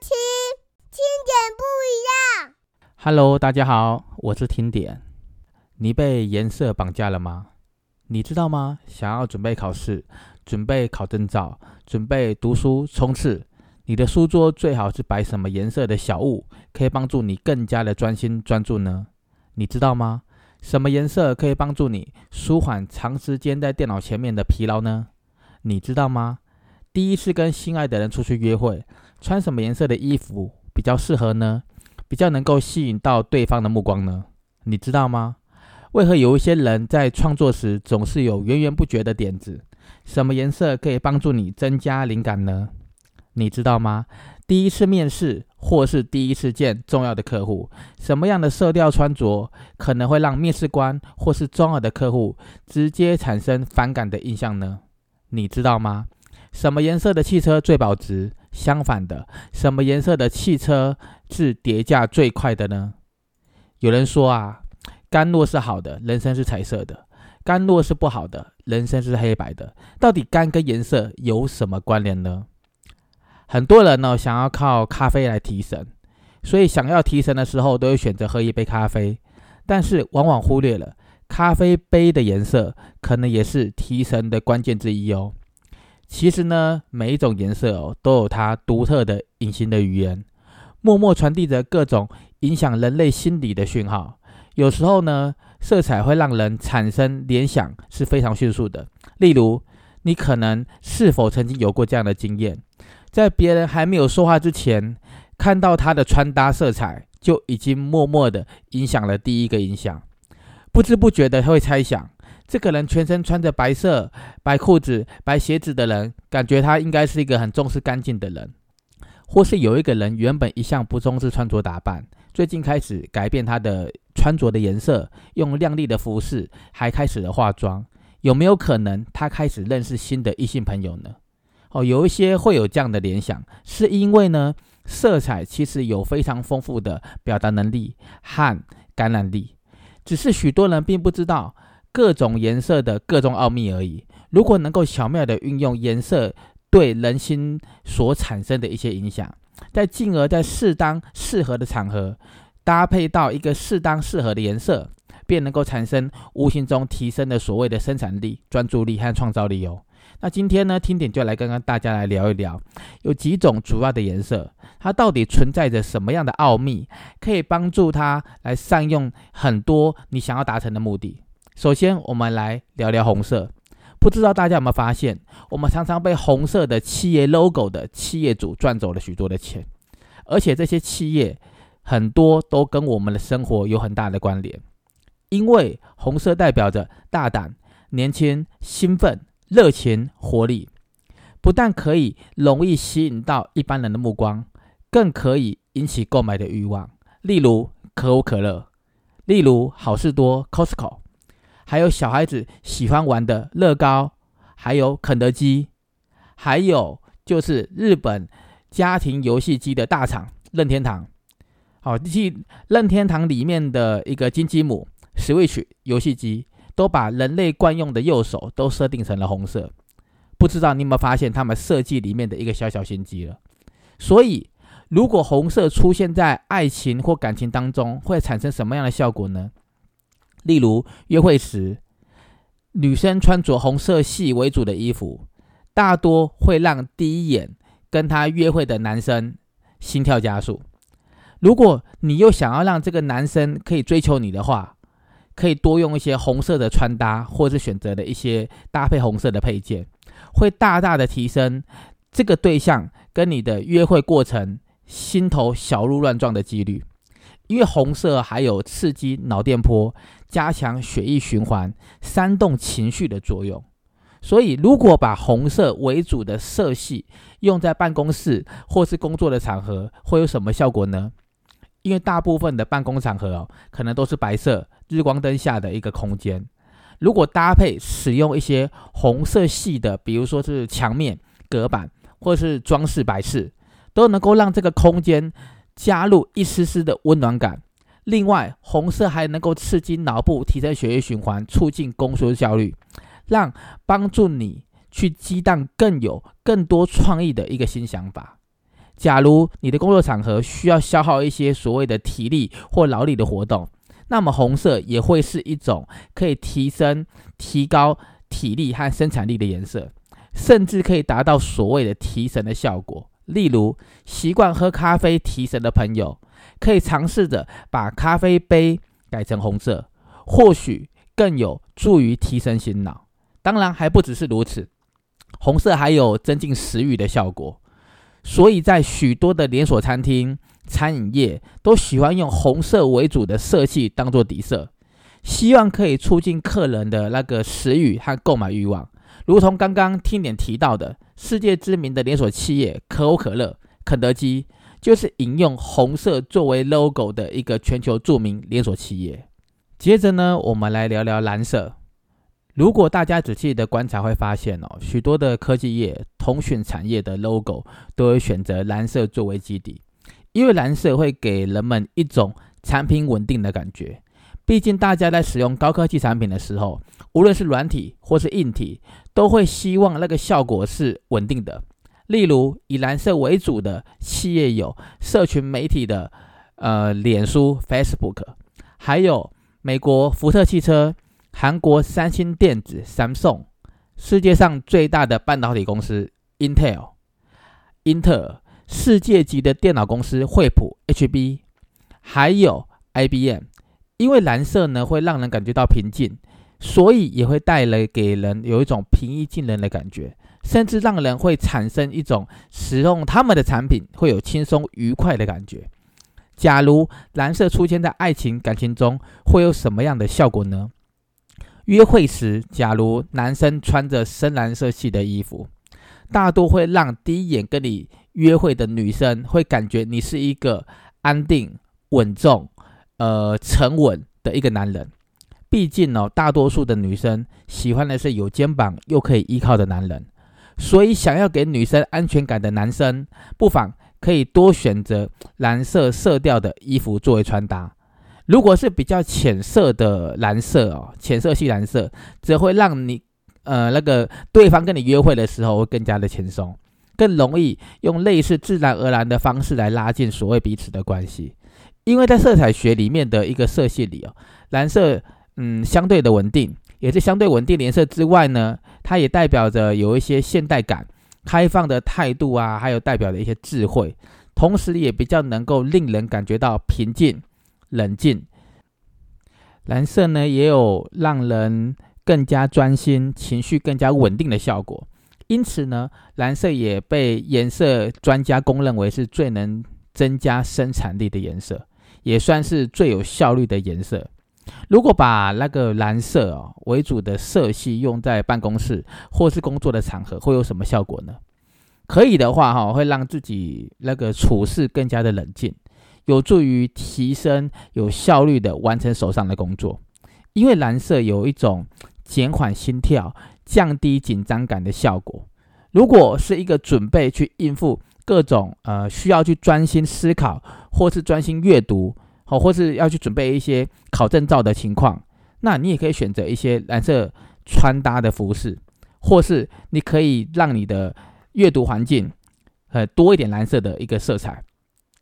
听听点不一样。Hello，大家好，我是听点。你被颜色绑架了吗？你知道吗？想要准备考试、准备考证照、准备读书冲刺，你的书桌最好是摆什么颜色的小物，可以帮助你更加的专心专注呢？你知道吗？什么颜色可以帮助你舒缓长时间在电脑前面的疲劳呢？你知道吗？第一次跟心爱的人出去约会，穿什么颜色的衣服比较适合呢？比较能够吸引到对方的目光呢？你知道吗？为何有一些人在创作时总是有源源不绝的点子？什么颜色可以帮助你增加灵感呢？你知道吗？第一次面试或是第一次见重要的客户，什么样的色调穿着可能会让面试官或是重要的客户直接产生反感的印象呢？你知道吗？什么颜色的汽车最保值？相反的，什么颜色的汽车是跌价最快的呢？有人说啊，甘若是好的，人生是彩色的；甘若是不好的，人生是黑白的。到底甘跟颜色有什么关联呢？很多人呢想要靠咖啡来提神，所以想要提神的时候都会选择喝一杯咖啡，但是往往忽略了咖啡杯的颜色可能也是提神的关键之一哦。其实呢，每一种颜色哦，都有它独特的隐形的语言，默默传递着各种影响人类心理的讯号。有时候呢，色彩会让人产生联想是非常迅速的。例如，你可能是否曾经有过这样的经验，在别人还没有说话之前，看到他的穿搭色彩，就已经默默的影响了第一个印象，不知不觉的会猜想。这个人全身穿着白色白裤子、白鞋子的人，感觉他应该是一个很重视干净的人。或是有一个人原本一向不重视穿着打扮，最近开始改变他的穿着的颜色，用亮丽的服饰，还开始了化妆。有没有可能他开始认识新的异性朋友呢？哦，有一些会有这样的联想，是因为呢，色彩其实有非常丰富的表达能力和感染力，只是许多人并不知道。各种颜色的各种奥秘而已。如果能够巧妙的运用颜色对人心所产生的一些影响，再进而在适当适合的场合搭配到一个适当适合的颜色，便能够产生无形中提升的所谓的生产力、专注力和创造力哦。那今天呢，听点就来跟跟大家来聊一聊，有几种主要的颜色，它到底存在着什么样的奥秘，可以帮助它来善用很多你想要达成的目的。首先，我们来聊聊红色。不知道大家有没有发现，我们常常被红色的企业 logo 的企业主赚走了许多的钱，而且这些企业很多都跟我们的生活有很大的关联。因为红色代表着大胆、年轻、兴奋、热情、活力，不但可以容易吸引到一般人的目光，更可以引起购买的欲望。例如可口可乐，例如好事多 Costco。还有小孩子喜欢玩的乐高，还有肯德基，还有就是日本家庭游戏机的大厂任天堂。好，即任天堂里面的一个金鸡母 Switch 游戏机，都把人类惯用的右手都设定成了红色。不知道你有没有发现他们设计里面的一个小小心机了？所以，如果红色出现在爱情或感情当中，会产生什么样的效果呢？例如，约会时，女生穿着红色系为主的衣服，大多会让第一眼跟她约会的男生心跳加速。如果你又想要让这个男生可以追求你的话，可以多用一些红色的穿搭，或是选择的一些搭配红色的配件，会大大的提升这个对象跟你的约会过程心头小鹿乱撞的几率。因为红色还有刺激脑电波、加强血液循环、煽动情绪的作用，所以如果把红色为主的色系用在办公室或是工作的场合，会有什么效果呢？因为大部分的办公场合哦，可能都是白色日光灯下的一个空间，如果搭配使用一些红色系的，比如说是墙面、隔板或是装饰摆饰，都能够让这个空间。加入一丝丝的温暖感。另外，红色还能够刺激脑部，提升血液循环，促进工作效率，让帮助你去激荡更有更多创意的一个新想法。假如你的工作场合需要消耗一些所谓的体力或劳力的活动，那么红色也会是一种可以提升、提高体力和生产力的颜色，甚至可以达到所谓的提神的效果。例如，习惯喝咖啡提神的朋友，可以尝试着把咖啡杯改成红色，或许更有助于提神醒脑。当然，还不只是如此，红色还有增进食欲的效果。所以在许多的连锁餐厅、餐饮业都喜欢用红色为主的色系当做底色，希望可以促进客人的那个食欲和购买欲望。如同刚刚听点提到的，世界知名的连锁企业可口可乐、肯德基，就是引用红色作为 logo 的一个全球著名连锁企业。接着呢，我们来聊聊蓝色。如果大家仔细的观察，会发现哦，许多的科技业、通讯产业的 logo 都会选择蓝色作为基底，因为蓝色会给人们一种产品稳定的感觉。毕竟大家在使用高科技产品的时候，无论是软体或是硬体，都会希望那个效果是稳定的。例如，以蓝色为主的企业有社群媒体的呃，脸书 （Facebook），还有美国福特汽车。韩国三星电子 （Samsung），世界上最大的半导体公司 Intel，英特尔，世界级的电脑公司惠普 （HB），还有 IBM。因为蓝色呢会让人感觉到平静，所以也会带来给人有一种平易近人的感觉，甚至让人会产生一种使用他们的产品会有轻松愉快的感觉。假如蓝色出现在爱情感情中，会有什么样的效果呢？约会时，假如男生穿着深蓝色系的衣服，大多会让第一眼跟你约会的女生会感觉你是一个安定、稳重、呃沉稳的一个男人。毕竟哦，大多数的女生喜欢的是有肩膀又可以依靠的男人，所以想要给女生安全感的男生，不妨可以多选择蓝色色调的衣服作为穿搭。如果是比较浅色的蓝色哦，浅色系蓝色，则会让你呃那个对方跟你约会的时候会更加的轻松，更容易用类似自然而然的方式来拉近所谓彼此的关系。因为在色彩学里面的一个色系里哦，蓝色嗯相对的稳定，也是相对稳定颜色之外呢，它也代表着有一些现代感、开放的态度啊，还有代表的一些智慧，同时也比较能够令人感觉到平静。冷静，蓝色呢也有让人更加专心、情绪更加稳定的效果。因此呢，蓝色也被颜色专家公认为是最能增加生产力的颜色，也算是最有效率的颜色。如果把那个蓝色哦为主的色系用在办公室或是工作的场合，会有什么效果呢？可以的话哈，会让自己那个处事更加的冷静。有助于提升有效率的完成手上的工作，因为蓝色有一种减缓心跳、降低紧张感的效果。如果是一个准备去应付各种呃需要去专心思考，或是专心阅读，好，或是要去准备一些考证照的情况，那你也可以选择一些蓝色穿搭的服饰，或是你可以让你的阅读环境呃多一点蓝色的一个色彩，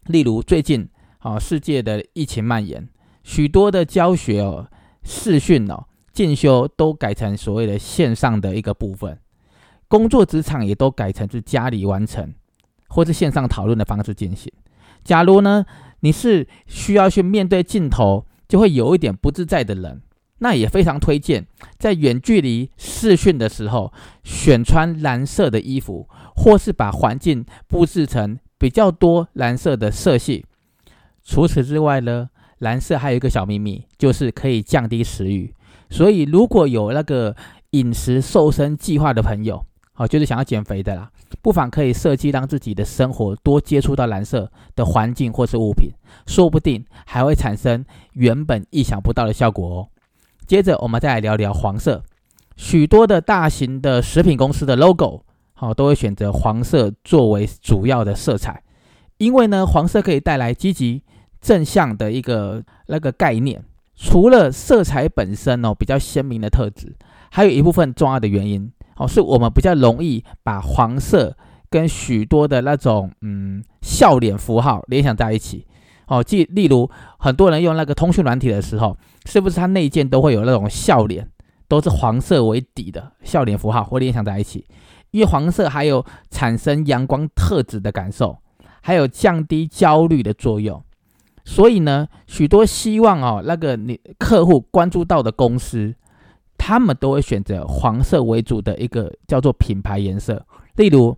例如最近。啊，世界的疫情蔓延，许多的教学哦、视讯哦、进修都改成所谓的线上的一个部分，工作职场也都改成是家里完成，或是线上讨论的方式进行。假如呢，你是需要去面对镜头，就会有一点不自在的人，那也非常推荐在远距离视讯的时候，选穿蓝色的衣服，或是把环境布置成比较多蓝色的色系。除此之外呢，蓝色还有一个小秘密，就是可以降低食欲。所以如果有那个饮食瘦身计划的朋友，哦，就是想要减肥的啦，不妨可以设计让自己的生活多接触到蓝色的环境或是物品，说不定还会产生原本意想不到的效果哦。接着我们再来聊聊黄色，许多的大型的食品公司的 logo，好，都会选择黄色作为主要的色彩，因为呢，黄色可以带来积极。正向的一个那个概念，除了色彩本身哦比较鲜明的特质，还有一部分重要的原因哦，是我们比较容易把黄色跟许多的那种嗯笑脸符号联想在一起。哦，即例如很多人用那个通讯软体的时候，是不是它内建都会有那种笑脸，都是黄色为底的笑脸符号，会联想在一起？因为黄色还有产生阳光特质的感受，还有降低焦虑的作用。所以呢，许多希望哦，那个你客户关注到的公司，他们都会选择黄色为主的一个叫做品牌颜色。例如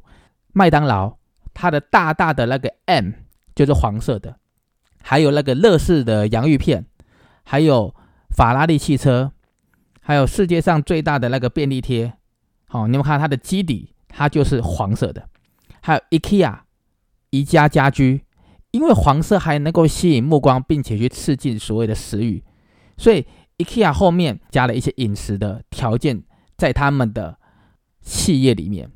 麦当劳，它的大大的那个 M 就是黄色的；还有那个乐事的洋芋片，还有法拉利汽车，还有世界上最大的那个便利贴。好，你们看它的基底，它就是黄色的。还有 IKEA，宜家家居。因为黄色还能够吸引目光，并且去刺激所谓的食欲，所以 IKEA 后面加了一些饮食的条件在他们的企业里面。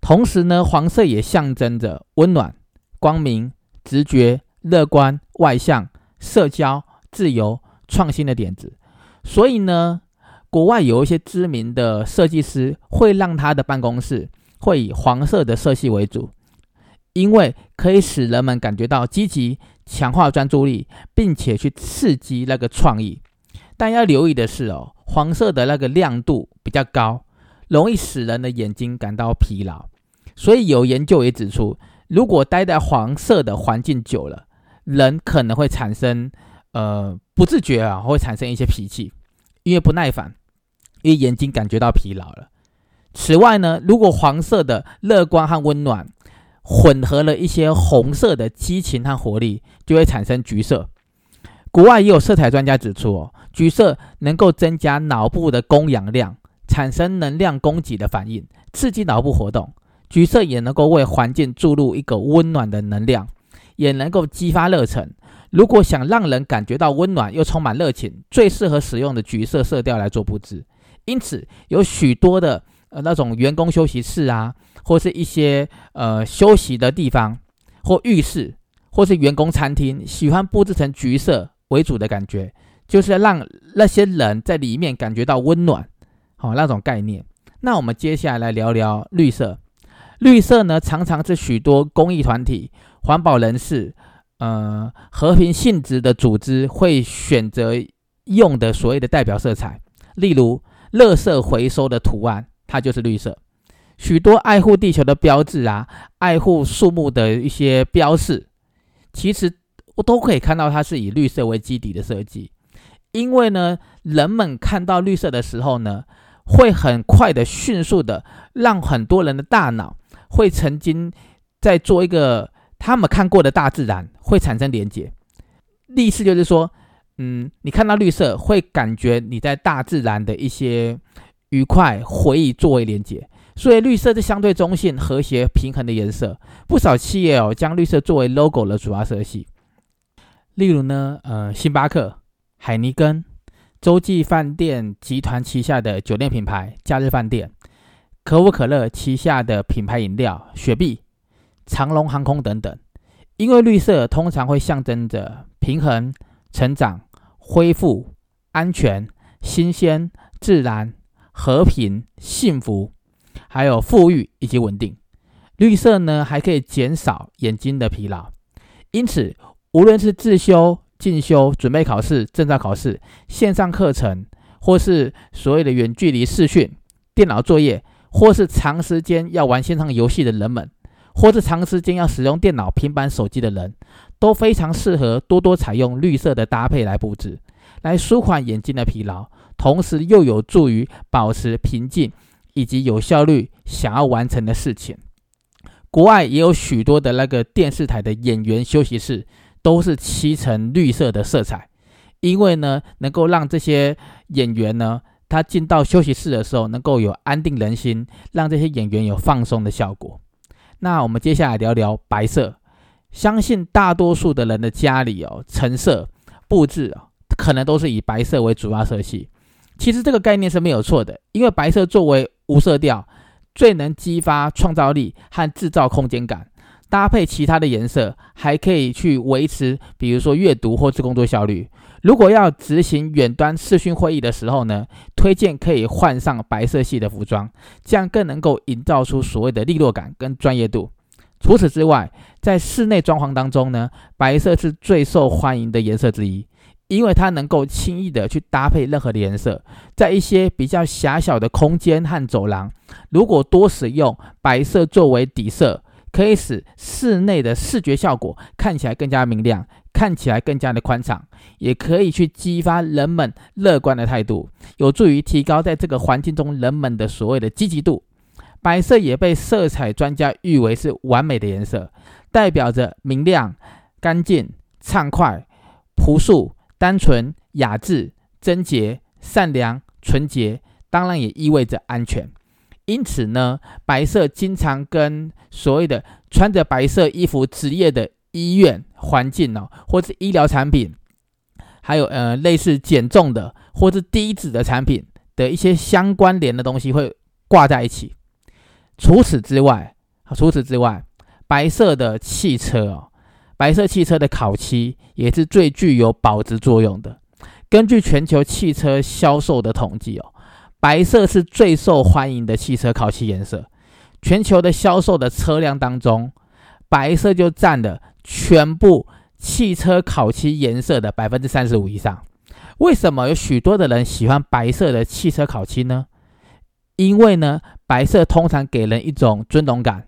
同时呢，黄色也象征着温暖、光明、直觉、乐观、外向、社交、自由、创新的点子。所以呢，国外有一些知名的设计师会让他的办公室会以黄色的色系为主。因为可以使人们感觉到积极，强化专注力，并且去刺激那个创意。但要留意的是哦，黄色的那个亮度比较高，容易使人的眼睛感到疲劳。所以有研究也指出，如果待在黄色的环境久了，人可能会产生呃不自觉啊，会产生一些脾气，因为不耐烦，因为眼睛感觉到疲劳了。此外呢，如果黄色的乐观和温暖。混合了一些红色的激情和活力，就会产生橘色。国外也有色彩专家指出，哦，橘色能够增加脑部的供氧量，产生能量供给的反应，刺激脑部活动。橘色也能够为环境注入一个温暖的能量，也能够激发热忱。如果想让人感觉到温暖又充满热情，最适合使用的橘色色调来做布置。因此，有许多的呃那种员工休息室啊。或是一些呃休息的地方，或浴室，或是员工餐厅，喜欢布置成橘色为主的感觉，就是让那些人在里面感觉到温暖，好那种概念。那我们接下来来聊聊绿色。绿色呢，常常是许多公益团体、环保人士、呃和平性质的组织会选择用的所谓的代表色彩。例如，垃圾回收的图案，它就是绿色。许多爱护地球的标志啊，爱护树木的一些标示，其实我都可以看到它是以绿色为基底的设计。因为呢，人们看到绿色的时候呢，会很快的、迅速的让很多人的大脑会曾经在做一个他们看过的大自然会产生连接。意思就是说，嗯，你看到绿色会感觉你在大自然的一些愉快回忆作为连接。所以绿色是相对中性、和谐、平衡的颜色。不少企业哦，将绿色作为 logo 的主要色系。例如呢，呃，星巴克、海尼根、洲际饭店集团旗下的酒店品牌假日饭店、可口可乐旗下的品牌饮料雪碧、长龙航空等等。因为绿色通常会象征着平衡、成长、恢复、安全、新鲜、自然、和平、幸福。还有富裕以及稳定，绿色呢还可以减少眼睛的疲劳，因此无论是自修、进修、准备考试、正在考试、线上课程，或是所谓的远距离视讯、电脑作业，或是长时间要玩线上游戏的人们，或是长时间要使用电脑、平板、手机的人，都非常适合多多采用绿色的搭配来布置，来舒缓眼睛的疲劳，同时又有助于保持平静。以及有效率想要完成的事情，国外也有许多的那个电视台的演员休息室都是漆成绿色的色彩，因为呢，能够让这些演员呢，他进到休息室的时候能够有安定人心，让这些演员有放松的效果。那我们接下来聊聊白色，相信大多数的人的家里哦，陈设布置哦，可能都是以白色为主要色系。其实这个概念是没有错的，因为白色作为无色调，最能激发创造力和制造空间感。搭配其他的颜色，还可以去维持，比如说阅读或是工作效率。如果要执行远端视讯会议的时候呢，推荐可以换上白色系的服装，这样更能够营造出所谓的利落感跟专业度。除此之外，在室内装潢当中呢，白色是最受欢迎的颜色之一，因为它能够轻易的去搭配任何的颜色。在一些比较狭小的空间和走廊，如果多使用白色作为底色。可以使室内的视觉效果看起来更加明亮，看起来更加的宽敞，也可以去激发人们乐观的态度，有助于提高在这个环境中人们的所谓的积极度。白色也被色彩专家誉为是完美的颜色，代表着明亮、干净、畅快、朴素、单纯、雅致、贞洁、善良、纯洁，当然也意味着安全。因此呢，白色经常跟所谓的穿着白色衣服职业的医院环境哦，或是医疗产品，还有呃类似减重的或是低脂的产品的一些相关联的东西会挂在一起。除此之外，除此之外，白色的汽车哦，白色汽车的烤漆也是最具有保值作用的。根据全球汽车销售的统计哦。白色是最受欢迎的汽车烤漆颜色，全球的销售的车辆当中，白色就占了全部汽车烤漆颜色的百分之三十五以上。为什么有许多的人喜欢白色的汽车烤漆呢？因为呢，白色通常给人一种尊荣感，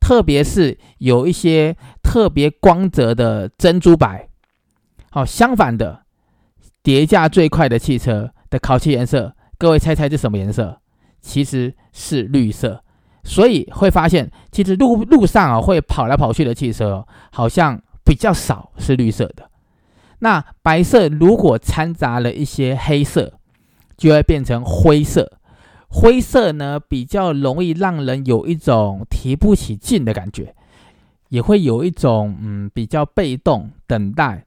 特别是有一些特别光泽的珍珠白。好，相反的，叠价最快的汽车的烤漆颜色。各位猜猜是什么颜色？其实是绿色，所以会发现，其实路路上啊会跑来跑去的汽车，好像比较少是绿色的。那白色如果掺杂了一些黑色，就会变成灰色。灰色呢比较容易让人有一种提不起劲的感觉，也会有一种嗯比较被动等待，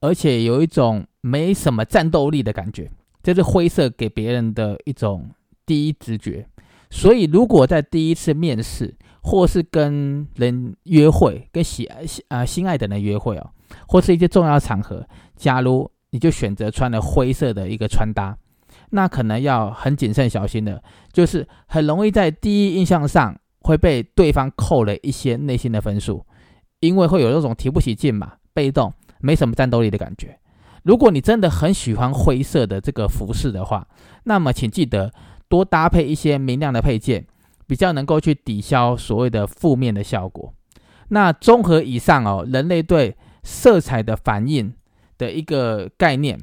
而且有一种没什么战斗力的感觉。这是灰色给别人的一种第一直觉，所以如果在第一次面试，或是跟人约会，跟喜爱啊心爱的人约会哦，或是一些重要场合，假如你就选择穿了灰色的一个穿搭，那可能要很谨慎小心的，就是很容易在第一印象上会被对方扣了一些内心的分数，因为会有那种提不起劲嘛，被动，没什么战斗力的感觉。如果你真的很喜欢灰色的这个服饰的话，那么请记得多搭配一些明亮的配件，比较能够去抵消所谓的负面的效果。那综合以上哦，人类对色彩的反应的一个概念，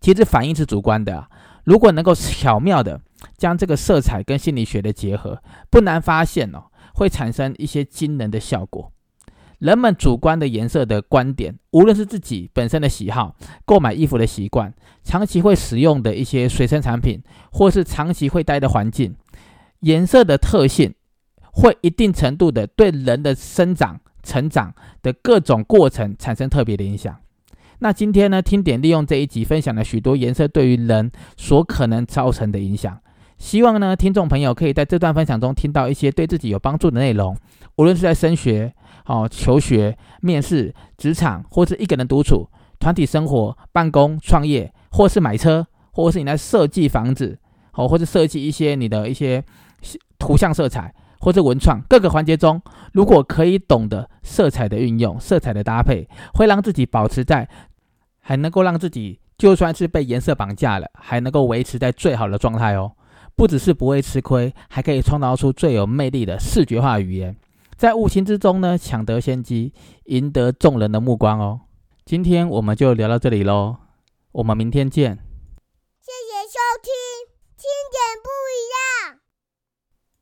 其实反应是主观的。如果能够巧妙的将这个色彩跟心理学的结合，不难发现哦，会产生一些惊人的效果。人们主观的颜色的观点，无论是自己本身的喜好、购买衣服的习惯、长期会使用的一些随身产品，或是长期会待的环境，颜色的特性会一定程度的对人的生长、成长的各种过程产生特别的影响。那今天呢，听点利用这一集分享了许多颜色对于人所可能造成的影响。希望呢，听众朋友可以在这段分享中听到一些对自己有帮助的内容，无论是在升学。哦，求学、面试、职场，或是一个人独处、团体生活、办公、创业，或是买车，或是你来设计房子，哦，或者设计一些你的一些图像色彩，或者文创各个环节中，如果可以懂得色彩的运用、色彩的搭配，会让自己保持在，还能够让自己就算是被颜色绑架了，还能够维持在最好的状态哦。不只是不会吃亏，还可以创造出最有魅力的视觉化语言。在无形之中呢抢得先机，赢得众人的目光哦。今天我们就聊到这里喽，我们明天见。谢谢收听，听点不一样。